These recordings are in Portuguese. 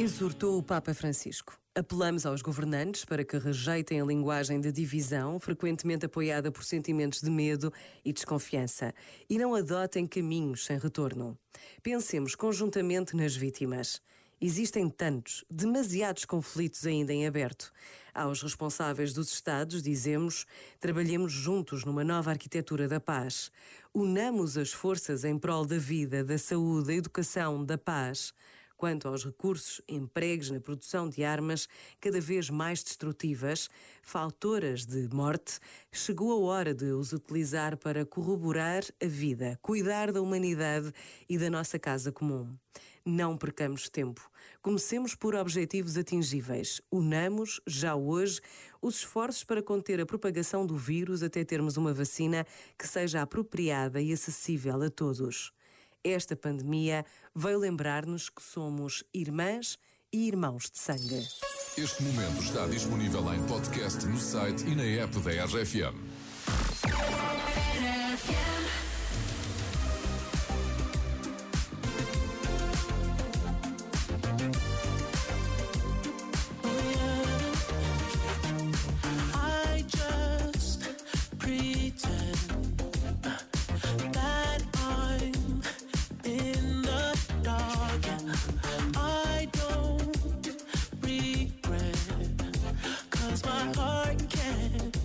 Exortou o Papa Francisco. Apelamos aos governantes para que rejeitem a linguagem de divisão, frequentemente apoiada por sentimentos de medo e desconfiança, e não adotem caminhos sem retorno. Pensemos conjuntamente nas vítimas. Existem tantos, demasiados conflitos ainda em aberto. Aos responsáveis dos Estados, dizemos, trabalhemos juntos numa nova arquitetura da paz. Unamos as forças em prol da vida, da saúde, da educação, da paz. Quanto aos recursos empregos na produção de armas cada vez mais destrutivas, faltoras de morte, chegou a hora de os utilizar para corroborar a vida, cuidar da humanidade e da nossa casa comum. Não percamos tempo. Comecemos por objetivos atingíveis. Unamos, já hoje, os esforços para conter a propagação do vírus até termos uma vacina que seja apropriada e acessível a todos. Esta pandemia veio lembrar-nos que somos irmãs e irmãos de sangue. Este momento está disponível em podcast no site e na app da RFM. I don't my heart can't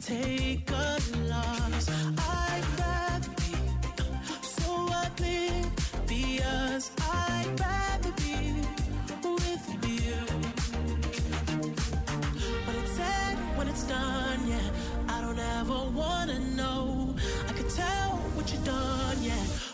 take a loss. I'd rather be so oblivious. I'd rather be with you. When it's said, when it's done, yeah, I don't ever wanna know. I tell what you've done, yeah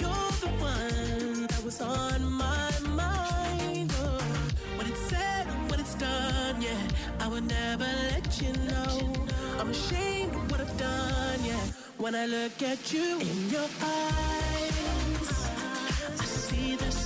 You're the one that was on my mind, oh, when it's said when it's done, yeah, I would never let you know. I'm ashamed of what I've done, yeah. When I look at you in your eyes, I see there's